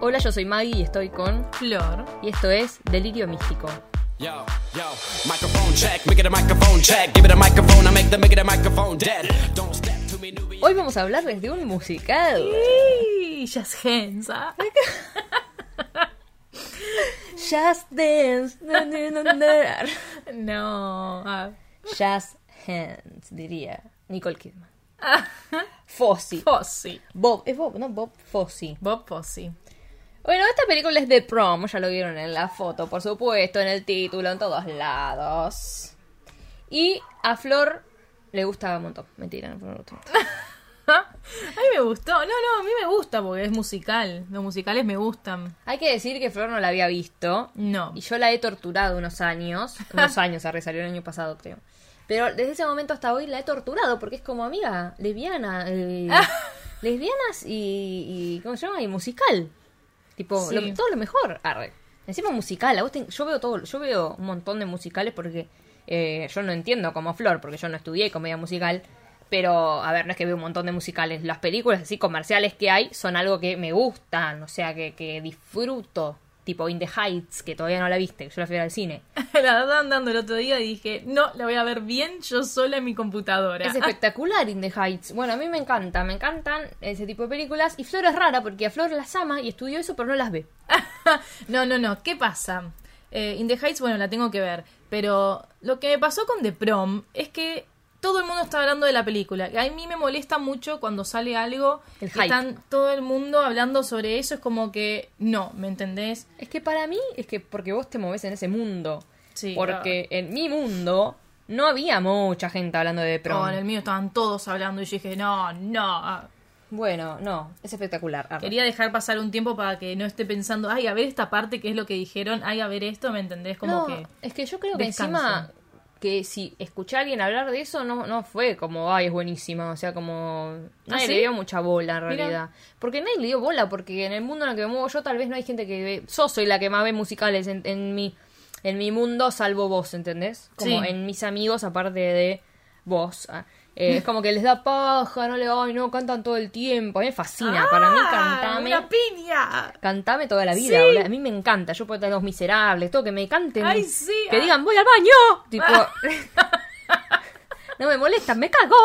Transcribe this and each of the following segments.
Hola, yo soy Maggie y estoy con. Flor. Y esto es Delirio Místico. Yo, yo, microphone check, make it a microphone check. Give it a microphone, I make the make it a microphone dead. Don't step to me, newbie. Hoy vamos a hablarles de un musical. Y Just Hands. ah. Just Dance. na, na, na, na. No. ah. Just Hands, diría Nicole Kidman. Fosse. Fosse. Bob, es Bob, no Bob Fosse. Bob Fosse. Bueno, esta película es de prom, ya lo vieron en la foto, por supuesto, en el título, en todos lados. Y a Flor le gusta un montón. Mentira, no, un montón. A mí me gustó. No, no, a mí me gusta porque es musical. Los musicales me gustan. Hay que decir que Flor no la había visto. No. Y yo la he torturado unos años. Unos años, arre, salió el año pasado, creo. Pero desde ese momento hasta hoy la he torturado porque es como amiga, lesbiana, eh, lesbianas y, y. ¿Cómo se llama? Y musical. Tipo, Sí. lo- todo lo mejor. Arre. Encima musical. a vos te- yo veo todo, yo veo un montón de musicales porque eh, yo no entiendo como Flor, porque yo no estudié comedia musical. Pero, a ver, no es que veo un montón de musicales. Las películas así comerciales que hay son algo que me gustan, o sea, que, que disfruto. Tipo In the Heights, que todavía no la viste, que yo la fui a ver al cine. La estaban dando el otro día y dije, no, la voy a ver bien yo sola en mi computadora. Es espectacular In the Heights. Bueno, a mí me encanta, me encantan ese tipo de películas. Y Flor es rara porque a Flor las ama y estudió eso, pero no las ve. no, no, no. ¿Qué pasa? Eh, In the Heights, bueno, la tengo que ver. Pero lo que me pasó con The Prom es que todo el mundo está hablando de la película. A mí me molesta mucho cuando sale algo El y hype. están todo el mundo hablando sobre eso. Es como que no, ¿me entendés? Es que para mí es que porque vos te moves en ese mundo. Sí, Porque en mi mundo no había mucha gente hablando de prom. No, en el mío estaban todos hablando y yo dije, no, no. Bueno, no, es espectacular. Arre. Quería dejar pasar un tiempo para que no esté pensando, ay, a ver esta parte, qué es lo que dijeron, ay, a ver esto, ¿me entendés? Como No, que... es que yo creo que descanso. encima que si escuché a alguien hablar de eso no, no fue como, ay, es buenísima, o sea, como nadie ¿Ah, sí? le dio mucha bola en realidad. Porque nadie le dio bola, porque en el mundo en el que me muevo yo tal vez no hay gente que ve, yo soy la que más ve musicales en, en mi en mi mundo salvo vos, ¿entendés? Como Sí. en mis amigos aparte de vos. ah. Eh, es como que les da paja, no le ay, no, cantan todo el tiempo. A mí me fascina, para mí ¡Ah! cantame. ¡Una piña! Cantame toda la vida, Sí. A mí me encanta. Yo puedo tener los miserables, todo que me canten. Ay, sí, Que ah. digan, voy al baño. Tipo. no me molestan, me cago.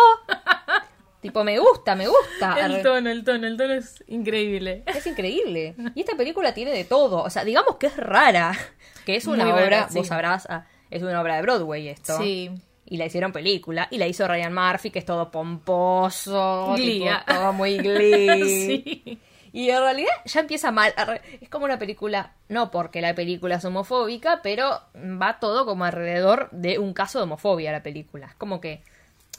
tipo, me gusta, me gusta. El tono, el tono, el tono es increíble. Es increíble. Y esta película tiene de todo. O sea, digamos que es rara. Que es una Muy obra, rara, sí. vos sabrás, ah, es una obra de Broadway esto. Sí. Y la hicieron película. Y la hizo Ryan Murphy, que es todo pomposo. Tipo, todo muy glee. sí. Y en realidad ya empieza mal. Es como una película, no porque la película es homofóbica, pero va todo como alrededor de un caso de homofobia la película. Es como que,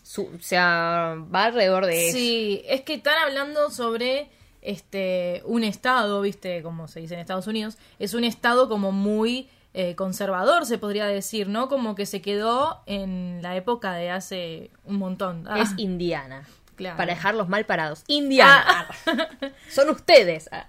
su- o sea, va alrededor de eso. Sí, es que están hablando sobre este un estado, viste, como se dice en Estados Unidos, es un estado como muy eh, conservador, se podría decir, ¿no? Como que se quedó en la época de hace un montón. Ah, Es Indiana. Claro. Para dejarlos mal parados. Indiana. Son ustedes. Ah.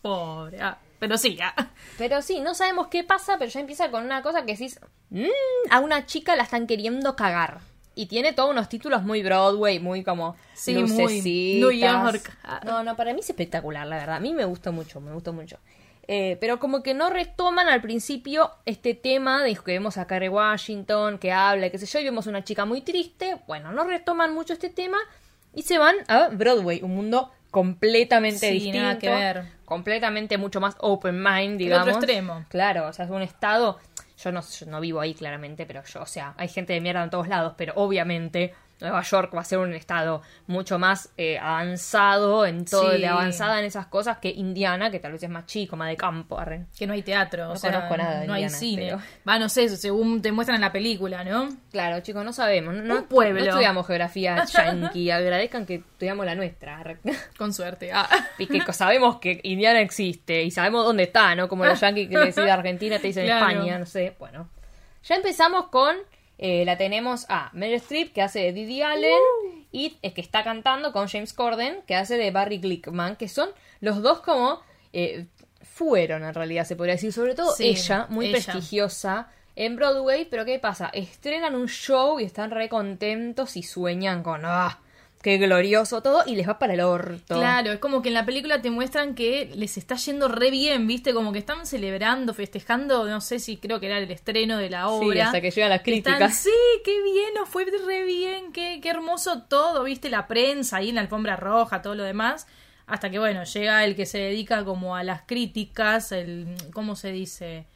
pobre. ah, pero sí, ah. Pero sí, no sabemos qué pasa, pero ya empieza con una cosa que decís, "Mm, a una chica la están queriendo cagar. Y tiene todos unos títulos muy Broadway, muy como Sí, muy lucecitas. New York. No, no, para mí es espectacular, la verdad. A mí me gusta mucho, me gusta mucho. Eh, pero como que no retoman al principio este tema de que vemos a Kerry Washington, que habla, y qué sé yo, y vemos una chica muy triste. Bueno, no retoman mucho este tema y se van a Broadway, un mundo completamente Sí, distinto. nada que ver. Completamente mucho más open mind, El digamos. otro extremo. Claro, o sea, es un estado. Yo no, yo no vivo ahí claramente, pero yo, o sea, hay gente de mierda en todos lados, pero obviamente Nueva York va a ser un estado mucho más eh, avanzado en todo, Sí. de avanzada en esas cosas que Indiana, que tal vez es más chico, más de campo, arre. Que no hay teatro, No o sea, conozco nada de no hay cine. pero- Va, no sé, según te muestran en la película, ¿no? Claro, chicos, no sabemos. No, Un pueblo. No estudiamos geografía yankee. Agradezcan que estudiamos la nuestra. Con suerte. Ah. Y que sabemos que Indiana existe y sabemos dónde está, ¿no? Como los yankees que le decís de Argentina te dicen Claro. España, no sé. Bueno, ya empezamos con. Eh, la tenemos a Meryl Streep, que hace de Didi Allen, Uh. y es que está cantando con James Corden, que hace de Barry Glickman, que son los dos como. eh, fueron en realidad, se podría decir, sobre todo Sí, ella, muy ella. prestigiosa en Broadway, pero ¿qué pasa? Estrenan un show y están re contentos y sueñan con. ¡Ah! Qué glorioso todo, y les va para el orto. Claro, es como que en la película te muestran que les está yendo re bien, ¿viste? Como que están celebrando, festejando, no sé si creo que era el estreno de la Sí, obra. hasta que llegan las Están, críticas. sí, qué bien, nos fue re bien, qué, qué hermoso todo, ¿viste? La prensa ahí en la alfombra roja, todo lo demás. Hasta que, bueno, llega el que se dedica como a las críticas, el, ¿cómo se dice?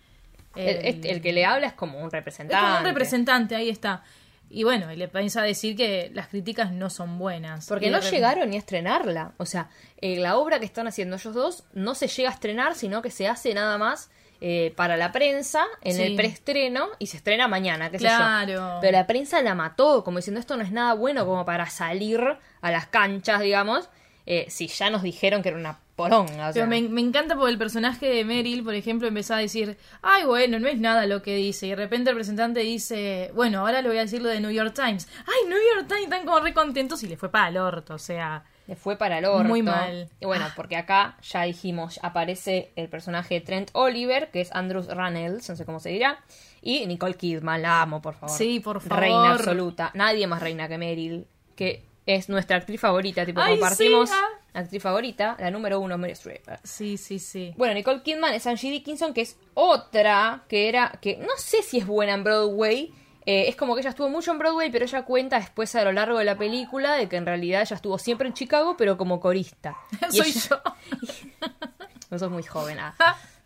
El, este- el que le habla es como un Es representante. como un representante, ahí está. Y bueno, y le piensa decir que las críticas no son buenas. Porque no llegaron ni a estrenarla. O sea, eh, la obra que están haciendo ellos dos no se llega a estrenar, sino que se hace nada más eh, para la prensa en Sí. el preestreno y se estrena mañana, qué sé Claro. yo. Pero la prensa la mató, como diciendo esto no es nada bueno como para salir a las canchas, digamos, eh, si ya nos dijeron que era una poronga. O sea, Pero me, me encanta porque el personaje de Meryl, por ejemplo, empezó a decir, ay, bueno, no es nada lo que dice. Y de repente el representante dice, bueno, ahora le voy a decir lo de New York Times. Ay, New York Times, están como re contentos y le fue para el orto, o sea. Le fue para el orto. Muy mal. Y bueno, porque acá ya dijimos, aparece el personaje de Trent Oliver, que es Andrew Rannells, no sé cómo se dirá, y Nicole Kidman, la amo, por favor. Sí, por favor. Reina absoluta. Nadie más reina que Meryl, que es nuestra actriz favorita, tipo, Ay, compartimos sí, ah. actriz favorita, la número uno, Meryl Streep. Sí, sí, sí. Bueno, Nicole Kidman es Angie Dickinson, que es otra que era, que no sé si es buena en Broadway. eh, es como que ella estuvo mucho en Broadway, pero ella cuenta después a lo largo de la película de que en realidad ella estuvo siempre en Chicago, pero como corista. Y Soy ella- yo. No sos muy joven, ah.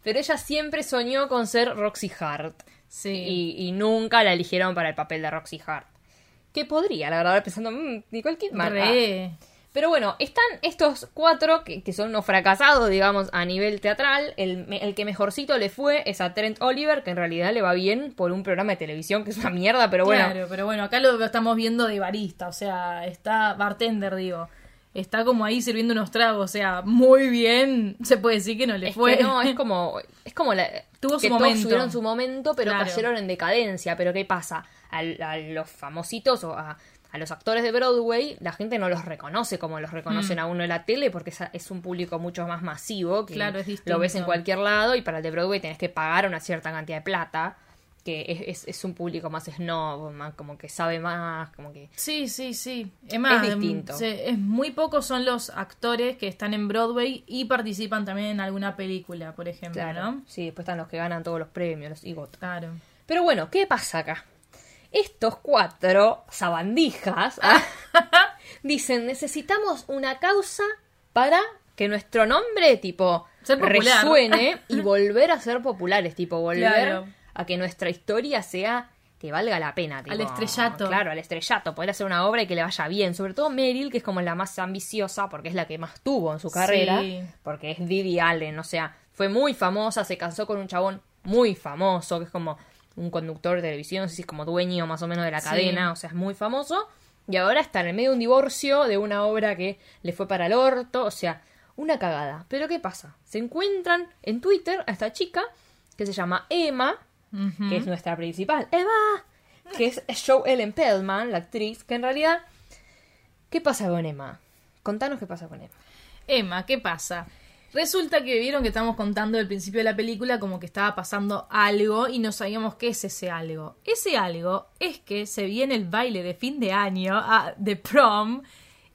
Pero ella siempre soñó con ser Roxy Hart. Sí. Y, y nunca la eligieron para el papel de Roxy Hart. Que podría, la verdad, pensando, "Mm, Nicole Kidman. ah". Pero bueno, están estos cuatro que, que son unos fracasados, digamos, a nivel teatral. El, el que mejorcito le fue es a Trent Oliver, que en realidad le va bien por un programa de televisión que es una mierda, pero bueno. Claro, pero bueno, acá lo estamos viendo de barista, o sea, está bartender, digo. Está como ahí sirviendo unos tragos, o sea, muy bien. Se puede decir que no le Es fue. que no, es como, es como la, Tuvo que su todos momento. tuvieron su momento, pero Claro. cayeron en decadencia. Pero ¿qué pasa? A, los famositos o a, a los actores de Broadway, la gente no los reconoce como los reconocen a uno en la tele, porque es, es un público mucho más masivo, que Mm. Claro, lo ves en cualquier lado, y para el de Broadway tenés que pagar una cierta cantidad de plata, que es, es, es un público más snob, más como que sabe más, como que... Sí, sí, sí. Es más, Es distinto. se- es muy pocos son los actores que están en Broadway y participan también en alguna película, por ejemplo, Claro, ¿no? sí, después están los que ganan todos los premios, los EGOT. Claro. Pero bueno, ¿qué pasa acá? Estos cuatro sabandijas dicen, necesitamos una causa para que nuestro nombre, tipo, resuene y volver a ser populares, tipo, volver Claro. a que nuestra historia sea que valga la pena. Tipo, Al estrellato. Claro, al estrellato, poder hacer una obra y que le vaya bien. Sobre todo Meryl, que es como la más ambiciosa, porque es la que más tuvo en su carrera, Sí. porque es Didi Allen, o sea, fue muy famosa, se casó con un chabón muy famoso, que es como un conductor de televisión, no sé si es como dueño más o menos de la Sí. cadena, o sea, es muy famoso. Y ahora está en el medio de un divorcio de una obra que le fue para el orto, o sea, una cagada. Pero ¿qué pasa? Se encuentran en Twitter a esta chica que se llama Emma, que es nuestra principal, Emma, que es Joe Ellen Pellman, la actriz, que en realidad, ¿qué pasa con Emma? Contanos qué pasa con Emma. Emma, ¿qué pasa? Resulta que vieron que estamos contando el principio de la película como que estaba pasando algo y no sabíamos qué es ese algo. Ese algo es que se viene el baile de fin de año, ah, de prom,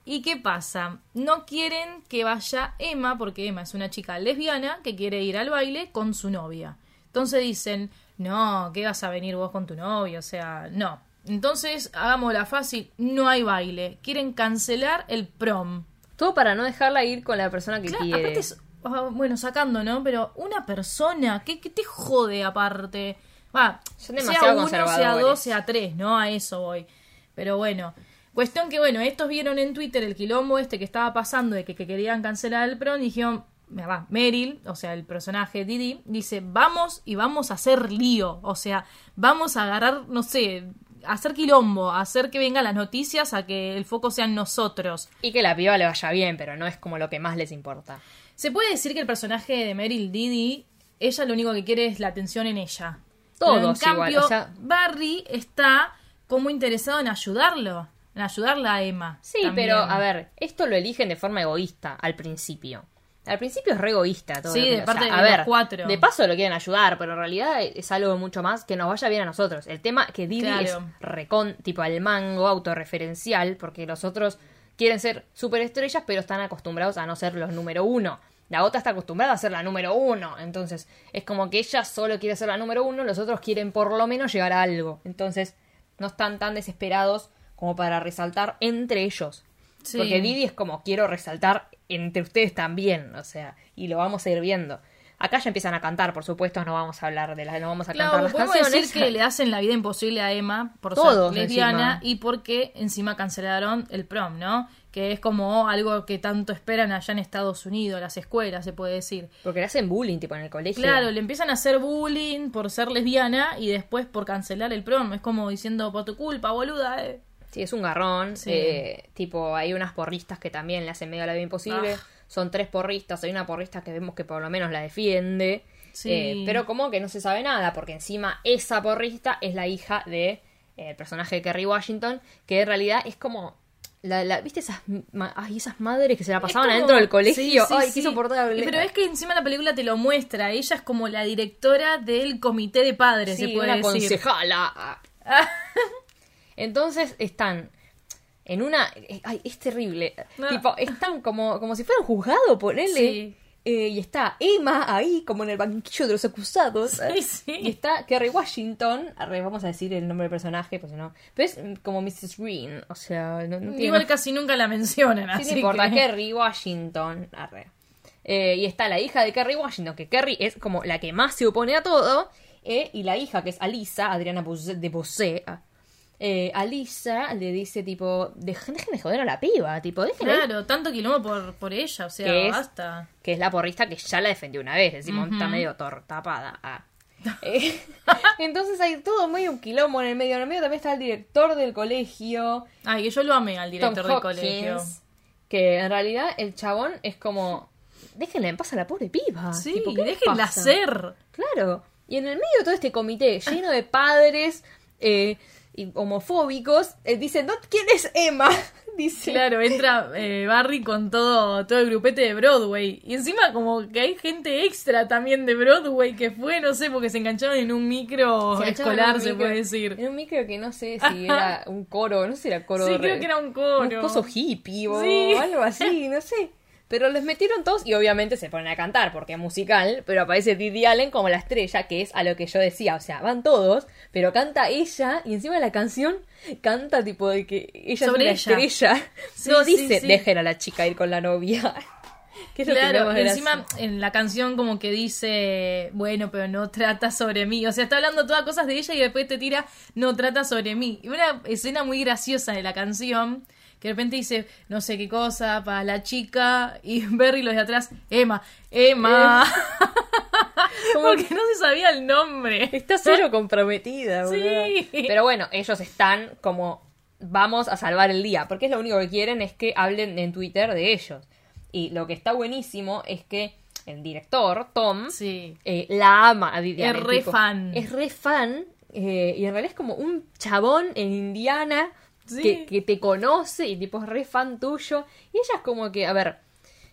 ¿y qué pasa? No quieren que vaya Emma porque Emma es una chica lesbiana que quiere ir al baile con su novia. Entonces dicen, no, ¿qué vas a venir vos con tu novia? O sea, no. Entonces, hagámosla fácil, no hay baile. Quieren cancelar el prom. Todo para no dejarla ir con la persona que Claro, quiere. aparte es, ah, bueno, sacando, ¿no? Pero una persona, ¿qué, qué te jode aparte? Va, Son sea uno, sea dos, sea tres, ¿no? A eso voy. Pero bueno, cuestión que, bueno, estos vieron en Twitter el quilombo este que estaba pasando de que, que querían cancelar el prom y dijeron, va, Meryl, o sea, el personaje Didi, dice, vamos y vamos a hacer lío, o sea, vamos a agarrar, no sé, a hacer quilombo, a hacer que vengan las noticias, a que el foco sean nosotros. Y que la piba le vaya bien, pero no es como lo que más les importa. Se puede decir que el personaje de Meryl Didi, ella lo único que quiere es la atención en ella. Todos Pero en cambio, igual, o sea- Barry está como interesado en ayudarlo, en ayudarla a Emma. Sí, también. pero a ver, esto lo eligen de forma egoísta al principio. Al principio es re egoísta todo. Sí, de o parte sea, de a los cuatro. De paso lo quieren ayudar, pero en realidad es algo mucho más que nos vaya bien a nosotros. El tema que Didi Claro. es recon, tipo al mango, autorreferencial, porque los otros quieren ser superestrellas, pero están acostumbrados a no ser los número uno. La otra está acostumbrada a ser la número uno. Entonces, es como que ella solo quiere ser la número uno, los otros quieren por lo menos llegar a algo. Entonces, no están tan desesperados como para resaltar entre ellos. Sí. Porque Didi es como quiero resaltar entre ustedes también, o sea, y lo vamos a ir viendo. Acá ya empiezan a cantar, por supuesto, no vamos a hablar de las, no vamos a cantar Claro, las podemos canciones. decir que le hacen la vida imposible a Emma por Todos, ser lesbiana encima. y porque encima cancelaron el prom, ¿no? Que es como algo que tanto esperan allá en Estados Unidos, las escuelas, se puede decir. Porque le hacen bullying, tipo, en el colegio. Claro, le empiezan a hacer bullying por ser lesbiana y después por cancelar el prom. Es como diciendo, por tu culpa, boluda. eh". Sí, es un garrón. Sí. eh, tipo, hay unas porristas que también le hacen medio la vida imposible. Ah. Son tres porristas. Hay una porrista que vemos que por lo menos la defiende. Sí. eh, pero como que no se sabe nada, porque encima esa porrista es la hija de eh, el personaje de Kerry Washington, que en realidad es como. La, la- ¿Viste esas, ay, esas madres que se la pasaban como- adentro del colegio? Sí, sí, ay, sí. qué insoportable. Pero es que encima la película te lo muestra. Ella es como la directora del comité de padres, Sí, se puede una decir. concejala. Entonces están en una. eh, Ay, es terrible. No. Tipo, están como, como si fuera un juzgado, ponele. Sí. Eh, y está Emma ahí, como en el banquillo de los acusados. Sí, sí. Y está Kerry Washington. Arre, vamos a decir el nombre del personaje, pues no. Pero es como Mrs. Green. O sea, no, no tiene. Igual casi nunca la mencionan, Sí, así no importa, que- Kerry Washington. Arre. Eh, y está la hija de Kerry Washington, que Kerry es como la que más se opone a todo. eh, y la hija, que es Alisa, Adriana de Bosé. Eh, Alisa le dice, tipo, dejen, de joder a la piba, tipo, Claro, tanto quilombo por, por ella, o sea, Que es- basta. que es la porrista que ya la defendió una vez. Decimos, está medio tor- tapada. ah. Eh, entonces hay todo medio un quilombo en el medio. En el medio también está el director del colegio. Ay, que yo lo amé al director Tom del Hopkins, colegio. Que en realidad el chabón es como. Déjenla en paz a la pobre piba. Sí, Tipo, ¿qué les déjenla ser. Claro. Y en el medio de todo este comité lleno de padres eh, y homofóbicos, eh, dicen, "No, ¿quién es Emma? Dice. Claro, entra eh, Barry con todo, todo el grupete de Broadway. Y encima como que hay gente extra también de Broadway que fue, no sé, porque se engancharon en un micro Se escolar, un se micro- puede decir. En un micro que no sé si era un coro, no sé si era coro. Sí, de creo re- que era un coro. Un coso hippie o Sí. algo así, no sé. Pero les metieron todos y obviamente se ponen a cantar porque es musical, pero aparece Didi Allen como la estrella, que es a lo que yo decía, o sea, van todos, pero canta ella y encima la canción canta tipo de que ella Sobre es ella. una estrella. Sí, no sí, dice, sí. dejen a la chica ir con la novia. que Claro, de encima en la canción como que dice, bueno, pero no trata sobre mí. O sea, está hablando todas cosas de ella y después te tira, no trata sobre mí. Y una escena muy graciosa de la canción, que de repente dice, no sé qué cosa, para la chica, y Berry los de atrás, Emma, Emma. Porque no se sabía el nombre. Está cero comprometida, Sí. Pero bueno, ellos están como vamos a salvar el día, porque es lo único que quieren es que hablen en Twitter de ellos. Y lo que está buenísimo es que el director, Tom, Sí. eh, la ama a Viviana. Es re fan. Es re fan. eh, y en realidad es como un chabón en Indiana Sí. que, que te conoce y tipo es re fan tuyo. Y ella es como que, a ver,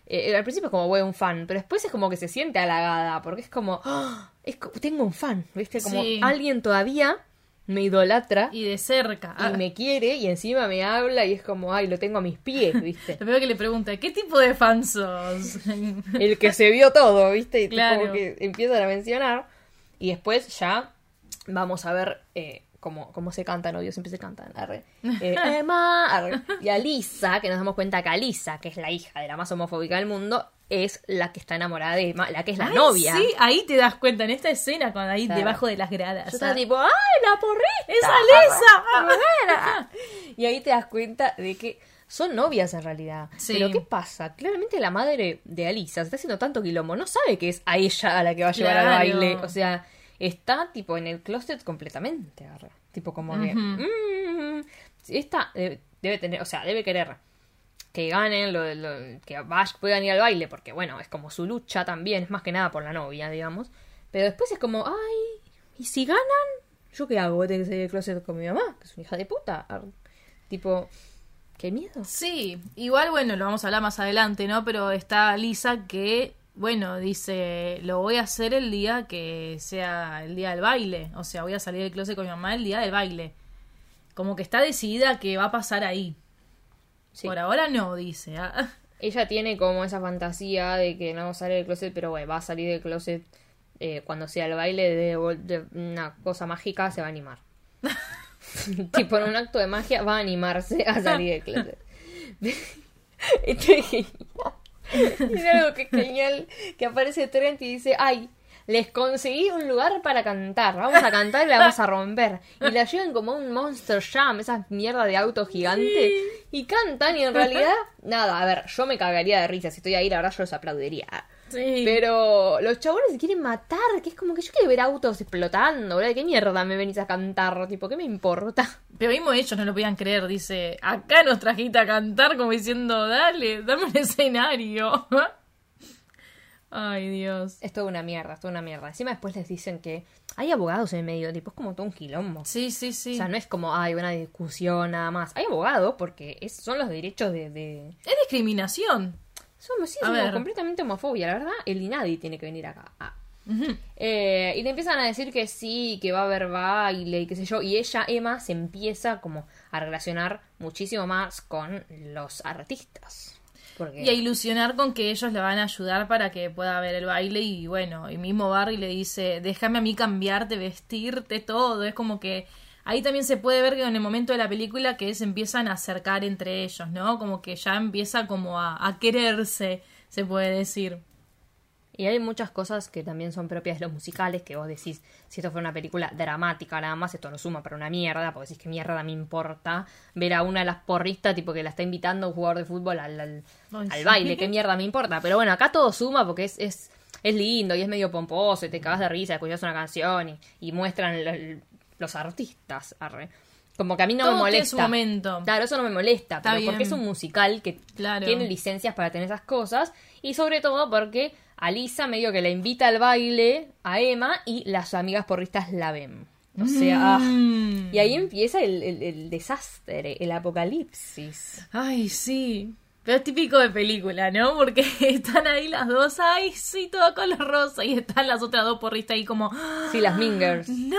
eh, al principio es como, güey, un fan, pero después es como que se siente halagada, porque es como, "Ah, es tengo un fan, ¿viste? Como Sí. alguien todavía me idolatra y, Y de cerca. Ah, me quiere y encima me habla y es como, ay, lo tengo a mis pies, ¿viste? Lo primero que le pregunta, ¿qué tipo de fan sos? el que se vio todo, ¿viste? Y Claro. como que empiezan a mencionar. Y después ya vamos a ver eh, cómo, cómo se cantan, obvio, siempre se cantan. arre. Eh, Emma, arre. Y a Lisa, que nos damos cuenta que a Lisa, que es la hija de la más homofóbica del mundo, es la que está enamorada de Emma, la que es la Ay, novia. Sí, ahí te das cuenta, en esta escena, cuando ahí Claro. debajo de las gradas. Yo estaba ah, tipo, ¡ay, la porrita! ¡Es Alesa! Y ahí te das cuenta de que son novias en realidad. Sí. Pero ¿qué pasa? Claramente la madre de Alisa se está haciendo tanto quilombo. No sabe que es a ella a la que va a llevar al baile. O sea, está tipo en el closet completamente. arre. Tipo como que... mm, esta eh, debe tener, o sea, debe querer que ganen, lo, lo- que Bash puedan ir al baile, porque bueno, es como su lucha también, es más que nada por la novia, digamos. Pero después es como, ay, ¿y si ganan? ¿Yo qué hago? Tengo que salir del closet con mi mamá, que es una hija de puta. Tipo, qué miedo. Sí, igual, bueno, lo vamos a hablar más adelante, ¿no? Pero está Lisa que, bueno, dice, lo voy a hacer el día que sea el día del baile. O sea, voy a salir del closet con mi mamá el día del baile. Como que está decidida que va a pasar ahí. Sí. Por ahora no, dice. ah. Ella tiene como esa fantasía de que no sale del closet, pero bueno, va a salir del closet eh, cuando sea el baile de, de una cosa mágica, se va a animar. tipo, en un acto de magia va a animarse a salir del closet. Esto es genial. Es algo que es genial, que aparece Trent y dice, ay, les conseguí un lugar para cantar, vamos a cantar y la vamos a romper. Y la llevan como a un Monster Jam, esa mierda de auto gigante, y cantan y en realidad, nada, a ver, yo me cagaría de risa, si estoy ahí, la verdad yo los aplaudiría. Sí. Pero los chabones se quieren matar, que es como que yo quiero ver autos explotando, ¿verdad? ¿Qué mierda me venís a cantar? Tipo, ¿qué me importa? Pero mismo ellos no lo podían creer, dice, acá nos trajiste a cantar como diciendo, dale, dame un escenario. Ay, Dios. Es toda una mierda, es toda una mierda. Encima después les dicen que hay abogados en medio, tipo, es como todo un quilombo. Sí, sí, sí. O sea, no es como, hay una discusión nada más. Hay abogados porque es- son los derechos de... de... Es discriminación. Somos, sí, A somos completamente homofobia, la verdad. El Inadi tiene que venir acá. Eh, y le empiezan a decir que sí, que va a haber baile y qué sé yo. Y ella, Emma, se empieza como a relacionar muchísimo más con los artistas. Y a ilusionar con que ellos le van a ayudar para que pueda ver el baile y bueno, y mismo Barry le dice, déjame a mí cambiarte, vestirte, todo. Es como que ahí también se puede ver que en el momento de la película que se empiezan a acercar entre ellos, ¿no? Como que ya empieza como a, a quererse, se puede decir. Y hay muchas cosas que también son propias de los musicales, que vos decís, si esto fuera una película dramática nada más, esto lo suma para una mierda, porque decís que mierda me importa ver a una de las porristas, tipo que la está invitando un jugador de fútbol al, al, Ay, al sí. baile, qué mierda me importa. Pero bueno, acá todo suma porque es, es, es lindo y es medio pomposo y te cagas de risa, escuchas una canción y, y muestran lo- los artistas. arre. Como que a mí no Todo me tiene molesta. su momento. Claro, eso no me molesta, Está pero porque es un musical que Claro. tiene licencias para tener esas cosas y sobre todo porque a Lisa medio que la invita al baile a Emma y las amigas porristas la ven. O sea, ah. Mm. y ahí empieza el, el- el desastre, el apocalipsis. Ay, sí. Pero es típico de película, ¿no? Porque están ahí las dos, ay, sí, todo color rosa. Y están las otras dos porristas ahí como. Sí, las Mingers. no,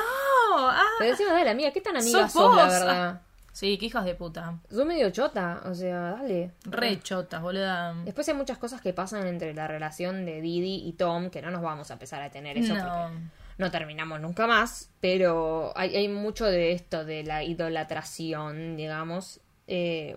ah. Pero encima, dale, amiga, ¿qué tan amiga Sos sos, la verdad? Sí, qué hijas de puta. Sos medio chota, o sea, dale. Re chotas, boluda. Después hay muchas cosas que pasan entre la relación de Didi y Tom que no nos vamos a empezar a tener eso No. porque no terminamos nunca más, pero hay, hay mucho de esto, de la idolatración, digamos. Eh,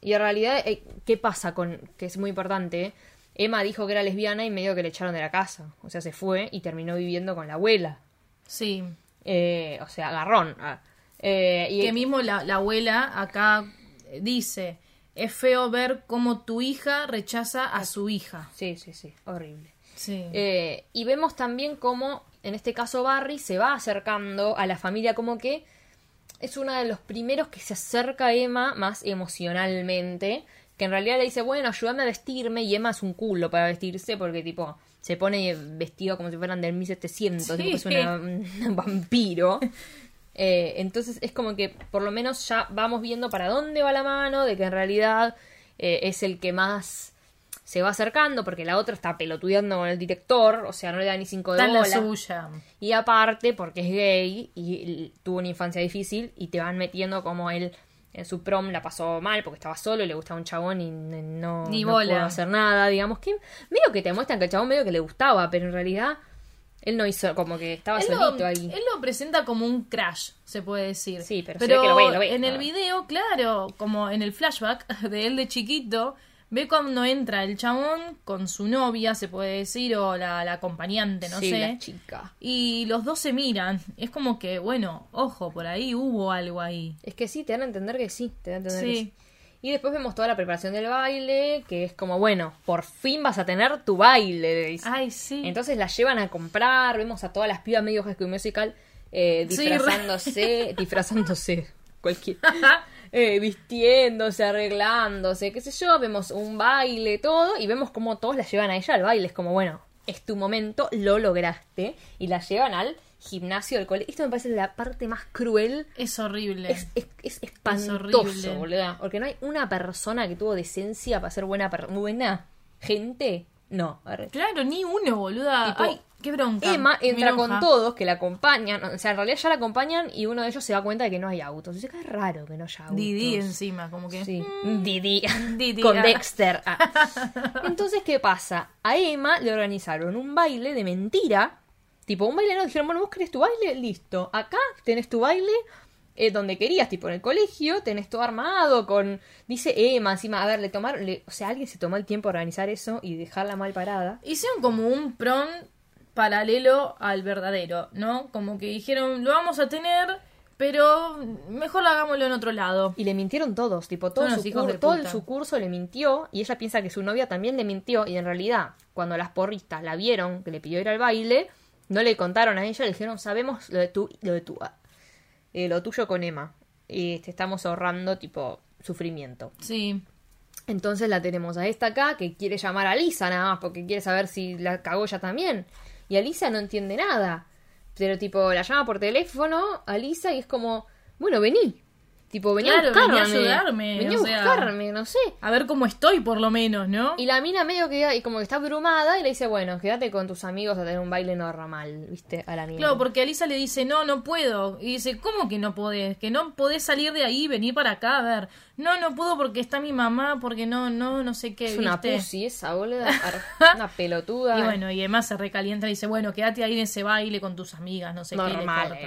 y en realidad, eh, ¿qué pasa con, que es muy importante? Emma dijo que era lesbiana y medio que le echaron de la casa, o sea, se fue y terminó viviendo con la abuela. Sí. Eh, o sea, agarrón. Ah. Eh, y Que mismo la, la abuela acá dice, es feo ver cómo tu hija rechaza a su hija. Sí, sí, sí, horrible. Sí. Eh, y vemos también cómo, en este caso, Barry se va acercando a la familia como que es uno de los primeros que se acerca a Emma más emocionalmente, que en realidad le dice, bueno, ayúdame a vestirme, y Emma es un culo para vestirse porque tipo se pone vestido como si fueran del 1700, Sí. tipo que es una- un vampiro. Eh, entonces es como que por lo menos ya vamos viendo para dónde va la mano, de que en realidad eh, es el que más se va acercando, porque la otra está pelotudeando con el director, o sea, no le da ni cinco de Está la suya. Y aparte, porque es gay y tuvo una infancia difícil y te van metiendo como él en su prom la pasó mal porque estaba solo y le gustaba un chabón y no, Ni no bola. pudo hacer nada, digamos que medio que te muestran que el chabón medio que le gustaba, pero en realidad él no hizo como que estaba Él lo, solito ahí. él lo presenta como un crash, se puede decir. Sí, pero se ve que lo ve, lo ve. en el Ah. video, claro, como en el flashback de él de chiquito, ve cuando entra el chabón con su novia, se puede decir, o la, la acompañante, no sí, sé. la chica. Y los dos se miran. Es como que, bueno, ojo, por ahí hubo algo ahí. Es que sí, te dan a entender que sí, te dan a entender Sí. que sí. Y después vemos toda la preparación del baile, que es como, bueno, por fin vas a tener tu baile, le dice. Ay, sí. Entonces la llevan a comprar, vemos a todas las pibas medio High School Musical eh, Sí, disfrazándose, disfrazándose, cualquier, eh, vistiéndose, arreglándose, qué sé yo, vemos un baile, todo, y vemos como todos la llevan a ella al baile, es como, bueno, es tu momento, lo lograste, y la llevan al gimnasio del colegio. Esto me parece la parte más cruel Es horrible. es, es, es espantoso, boludo. Porque no hay una persona que tuvo decencia para ser buena buena gente. No. Claro, ni uno, boluda. Tipo, Ay, Qué bronca. Emma entra con todos que la acompañan, o sea, en realidad ya la acompañan y uno de ellos se da cuenta de que no hay autos. Dice que es raro que no haya autos. Didi encima, como que. Sí, Didi. Didi, Con ah. Dexter. Ah. Entonces, ¿qué pasa? A Emma le organizaron un baile de mentira. Tipo, un baile no. Dijeron, bueno, vos querés tu baile, listo. Acá tenés tu baile eh, donde querías, tipo en el colegio, tenés todo armado con. Dice Emma, encima, a ver, le tomaron. le- o sea, alguien se tomó el tiempo de organizar eso y dejarla mal parada. Hicieron como un prom paralelo al verdadero, ¿no? Como que dijeron, lo vamos a tener, pero mejor lo hagámoslo en otro lado. Y le mintieron todos, tipo, todo, Son su, hijos cur- de todo puta. su curso le mintió y ella piensa que su novia también le mintió y en realidad, cuando las porristas la vieron, que le pidió ir al baile, no le contaron a ella, le dijeron, sabemos lo de tu, lo de tu, eh, lo tuyo con Emma y te estamos ahorrando, tipo, sufrimiento. Sí. Entonces la tenemos a esta acá que quiere llamar a Lisa nada más porque quiere saber si la cagó ella también. Y Alisa no entiende nada. Pero tipo, la llama por teléfono a Lisa y es como, bueno, vení. Tipo, vení Claro, a buscarme. vení a ayudarme, a sea. buscarme, no sé. A ver cómo estoy, por lo menos, ¿no? Y la mina medio que y como que está abrumada y le dice, bueno, quédate con tus amigos a tener un baile normal, viste, a la mierda. Claro, porque Alisa le dice, no, no puedo. Y dice, ¿cómo que no podés? Que no podés salir de ahí venir para acá a ver. No, no puedo porque está mi mamá, porque no, no, no sé qué, es una ¿viste? pussy esa, boluda. Una pelotuda. Y bueno, y además se recalienta y dice, bueno, quédate ahí en ese baile con tus amigas, no sé qué. normal.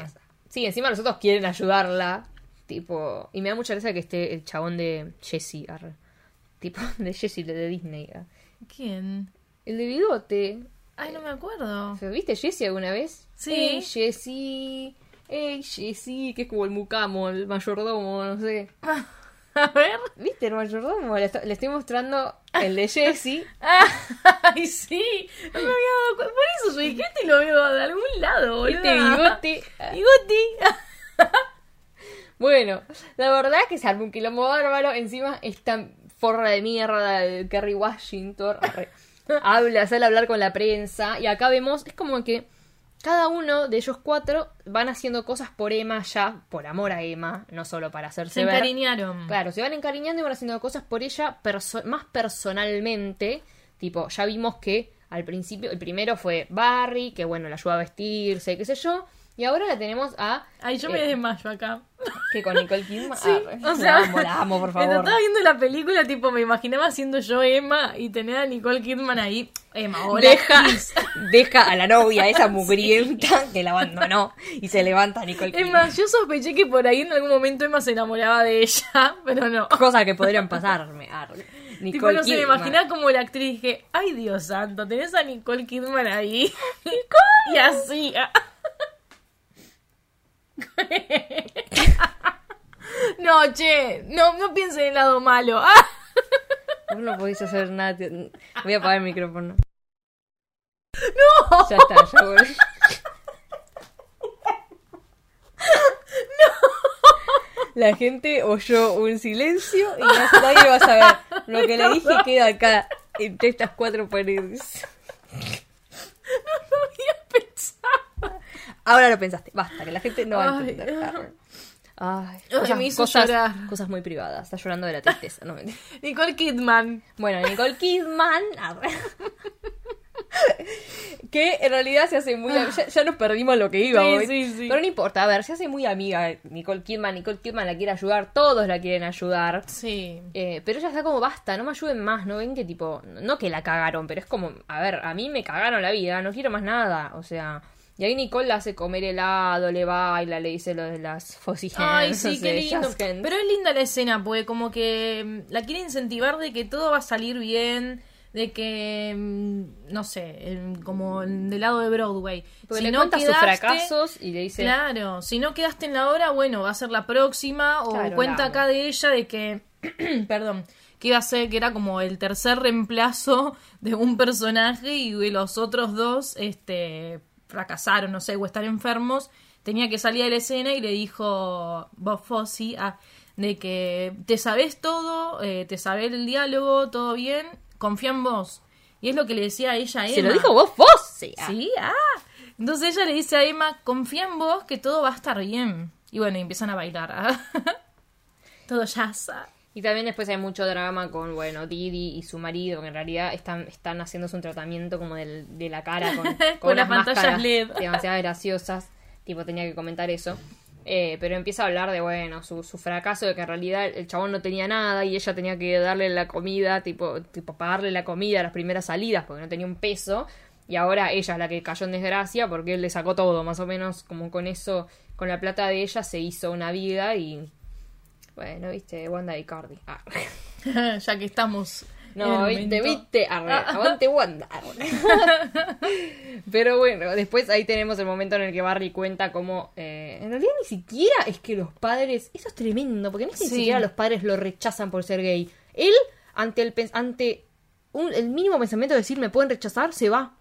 Sí, encima los otros quieren ayudarla. Tipo, y me da mucha gracia que esté el chabón de Jessie, arre. tipo, de Jessie, de Disney. ah. ¿Quién? El de bigote. Ay, no me acuerdo. ¿Viste Jessie alguna vez? Sí. Hey, Jessie. Hey, Jessie, que es como el mucamo, el mayordomo, no sé. A ver. ¿Viste el mayordomo? Le, esto- le estoy mostrando el de Jessie. Ay, sí. No me había dado cuenta. Por eso yo dije, este lo veo de algún lado, boludo. ¿Viste bigote? Bigote. Bueno, la verdad es que se armó un quilombo bárbaro. Encima, esta forra de mierda de Kerry Washington arre, habla, sale a hablar con la prensa. Y acá vemos, es como que cada uno de ellos cuatro van haciendo cosas por Emma ya, por amor a Emma, no solo para hacerse Se ver. encariñaron. Claro, se van encariñando y van haciendo cosas por ella perso- más personalmente. Tipo, ya vimos que al principio, el primero fue Barry, que bueno, la ayuda a vestirse, qué sé yo. Y ahora la tenemos a. Ay, yo me eh, desmayo acá. Que con Nicole Kidman. Sí, Arre, o sea, la amo, la amo, por favor. Estaba viendo la película, tipo, me imaginaba siendo yo Emma y tener a Nicole Kidman ahí. Emma, hola. Deja, deja a la novia, esa mugrienta que la abandonó y se levanta Nicole Kidman. Emma, yo sospeché que por ahí en algún momento Emma se enamoraba de ella, pero no. Cosas que podrían pasarme. arre. Nicole Tipo, no sé, me imaginaba como la actriz dije, ay Dios santo, tenés a Nicole Kidman ahí. y así. no, che, no, no piensen en el lado malo. Ah. Vos no podéis hacer nada. Voy a apagar el micrófono. ¡No! Ya está, ya volví. La gente oyó un silencio y no- nadie va a saber. Lo que le dije queda acá, entre estas cuatro paredes. No había pensado. Ahora lo pensaste. Basta, que la gente no va a entender. Ay, Ay, cosas, me hizo cosas- llorar. cosas muy privadas. Está llorando de la tristeza. No. Nicole Kidman. Bueno, Nicole Kidman. que en realidad se hace muy. Ya, ya nos perdimos lo que iba Sí, hoy. sí, sí. Pero no importa, a ver, se hace muy amiga Nicole Kidman. Nicole Kidman la quiere ayudar, todos la quieren ayudar. Sí. Eh, pero ella está como basta, no me ayuden más, no ven que tipo, no que la cagaron, pero es como, a ver, a mí me cagaron la vida, no quiero más nada, o sea, y ahí Nicole la hace comer helado, le baila, le dice lo de las fuzzy Ay, sí, qué lindo. Pero es linda la escena, porque como que mm, la quiere incentivar de que todo va a salir bien, de que, mm, no sé, como del lado de Broadway. Porque si le no cuenta sus quedaste- fracasos y le dice, Claro, si no quedaste en la hora, bueno, va a ser la próxima. O Claro, cuenta acá de ella de que, perdón, que iba a ser que era como el tercer reemplazo de un personaje y de los otros dos, este, fracasaron, no sé, o estar enfermos. Tenía que salir de la escena y le dijo Bob Fosse ah, de que te sabes todo, eh, te sabes el diálogo, todo bien, confía en vos. Y es lo que le decía a ella a Emma. se lo dijo vos, vos, sí, ah. Sí, ah. Entonces ella le dice a Emma, confía en vos que todo va a estar bien. Y bueno, y empiezan a bailar. ah. todo jazz. Y también después hay mucho drama con, bueno, Didi y su marido, que en realidad están, están haciéndose un tratamiento como del- de la cara con, Con las unas pantallas LED. demasiado graciosas. Tipo, tenía que comentar eso. Eh, pero empieza a hablar de, bueno, su, su fracaso, de que en realidad el chabón no tenía nada y ella tenía que darle la comida, tipo, tipo pagarle la comida a las primeras salidas porque no tenía un peso. Y ahora ella es la que cayó en desgracia porque él le sacó todo, más o menos como con eso, con la plata de ella se hizo una vida y... Bueno, viste, Wanda y Cardi. Ah. ya que estamos. No, viste, viste, arre, aguante Wanda. Pero bueno, después ahí tenemos el momento en el que Barry cuenta cómo, eh, en realidad ni siquiera es que los padres, eso es tremendo, porque no es que ni siquiera los padres lo rechazan por ser gay. Él, ante el, ante un- el mínimo pensamiento de decir me pueden rechazar, se va.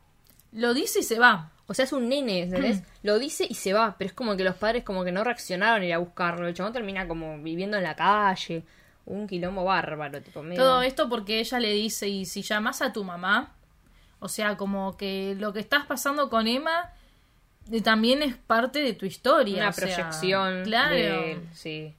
Lo dice y se va. O sea, es un nene, ¿entendés? Lo dice y se va, pero es como que los padres como que no reaccionaron a ir a buscarlo. El chabón termina como viviendo en la calle, un quilombo bárbaro, tipo medio... Todo esto porque ella le dice, y si llamas a tu mamá, o sea, como que lo que estás pasando con Emma eh, también es parte de tu historia. Una o sea, proyección. claro. de él, sí.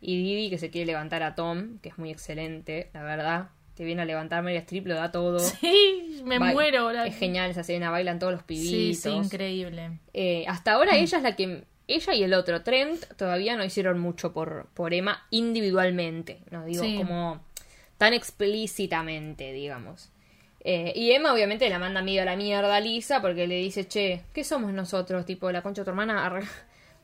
Y Didi que se quiere levantar a Tom, que es muy excelente, la verdad. Te viene a levantar Meryl Streep, lo da todo. Sí, me muero ahora. Es genial esa escena, bailan todos los Sí, pibitos. sí, increíble. Eh, hasta ahora ella es la que. Ella y el otro, Trent, todavía no hicieron mucho por, por Emma individualmente. No digo Sí. como tan explícitamente, digamos. Eh, y Emma obviamente la manda medio a la mierda a Lisa porque le dice, che, ¿qué somos nosotros? Tipo, la concha de tu hermana.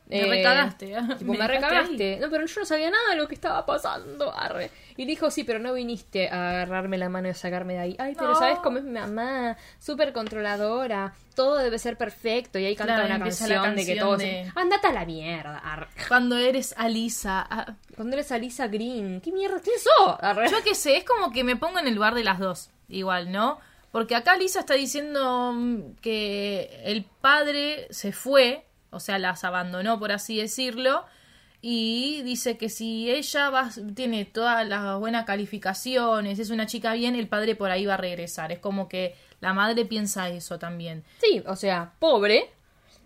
Arre". Me recagaste, ¿eh? Tipo, Me recagaste. No, pero yo no sabía nada de lo que estaba pasando. Arre. Y dijo, sí, pero no viniste a agarrarme la mano y a sacarme de ahí. Ay, pero No. ¿sabes cómo es mi mamá? Súper controladora. Todo debe ser perfecto. Y ahí canta Claro, una canción, de que de- Andate a la mierda. arre. Cuando eres Alisa. ah, Cuando eres Alisa Green. ¿Qué mierda? ¿Quién sos? Arre. Yo qué sé, es como que me pongo en el lugar de las dos, igual, ¿no? Porque acá Lisa está diciendo mm, que el padre se fue, o sea, las abandonó, por así decirlo, y dice que si ella va, tiene todas las buenas calificaciones, es una chica bien, el padre por ahí va a regresar. Es como que la madre piensa eso también. Sí, o sea, pobre.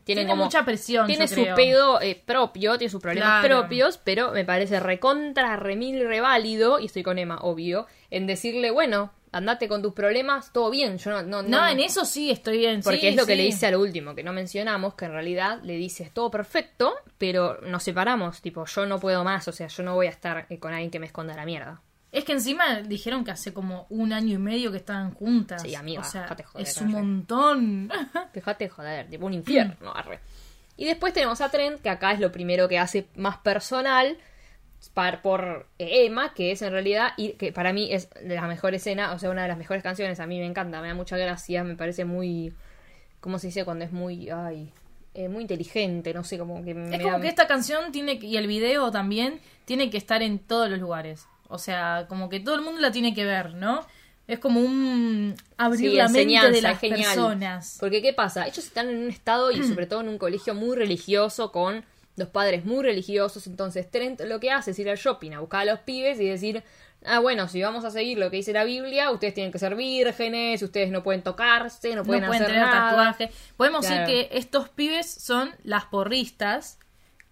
Tiene, Tiene como- mucha presión, Tiene yo su creo. pedo eh, propio, tiene sus problemas Claro. propios, pero me parece recontra, remil, reválido, y estoy con Emma, obvio, en decirle, bueno, andate con tus problemas, todo bien, yo no... No, No, en eso sí estoy bien. Porque sí, es lo que le dice a lo último, que no mencionamos, que en realidad le dice, todo perfecto, pero nos separamos, tipo, yo no puedo más, o sea, yo no voy a estar eh, con alguien que me esconda la mierda. Es que encima dijeron que hace como un año y medio que estaban juntas. Sí, amiga, o sea, joder, es arre. un montón. Dejate de joder, tipo un infierno, arre. Y después tenemos a Trent, que acá es lo primero que hace más personal por eh, Emma, que es en realidad, y que para mí es la mejor escena, o sea, una de las mejores canciones, a mí me encanta, me da mucha gracia, me parece muy, ¿cómo se dice cuando es muy, ay, eh, muy inteligente, no sé, como que me es como da- que esta canción tiene que- y el video también tiene que estar en todos los lugares. O sea, como que todo el mundo la tiene que ver, ¿no? Es como un abrir Sí, la mente de las genial. personas. Porque, ¿qué pasa? Ellos están en un estado y sobre todo en un colegio muy religioso con los padres muy religiosos. Entonces, Trent lo que hace es ir al shopping a buscar a los pibes y decir: Ah, bueno, si vamos a seguir lo que dice la Biblia, ustedes tienen que ser vírgenes, ustedes no pueden tocarse, no pueden, no pueden hacer tener nada. tatuaje. Podemos Claro. decir que estos pibes son las porristas,